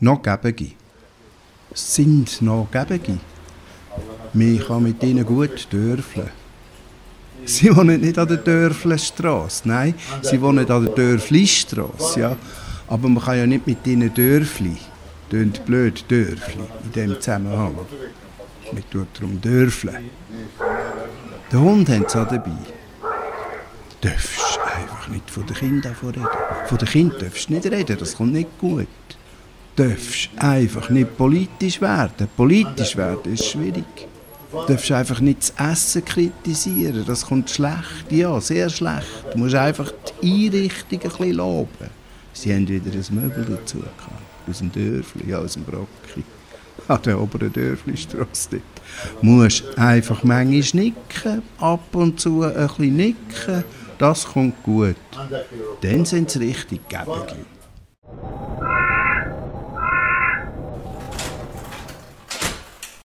noch Gebige. Sind noch Gebige. Man kann mit ihnen gut dörfle. Sie wohnen nicht an der Dörflenstrasse, nein, sie wohnen an der Dörflistrasse, ja. Aber man kann ja nicht mit ihnen Dörfli, tönt blöd Dörfli in dem Zusammenhang. Man tut darum Dörfle. Den Hund haben sie auch dabei. Du darfst einfach nicht von den Kindern reden. Von den Kindern darfst du nicht reden, das kommt nicht gut. Darfst einfach nicht politisch werden. Politisch werden ist schwierig. Du darfst einfach nicht das Essen kritisieren, das kommt schlecht, ja, sehr schlecht. Du musst einfach die Einrichtung ein bisschen loben. Sie haben wieder ein Möbel dazu gehabt, aus dem Dörfli, ja, aus dem Brocki, an der oberen Dörflistrasse dort. Du musst einfach manchmal nicken, ab und zu ein bisschen nicken, das kommt gut. Dann sind sie richtig Gebige.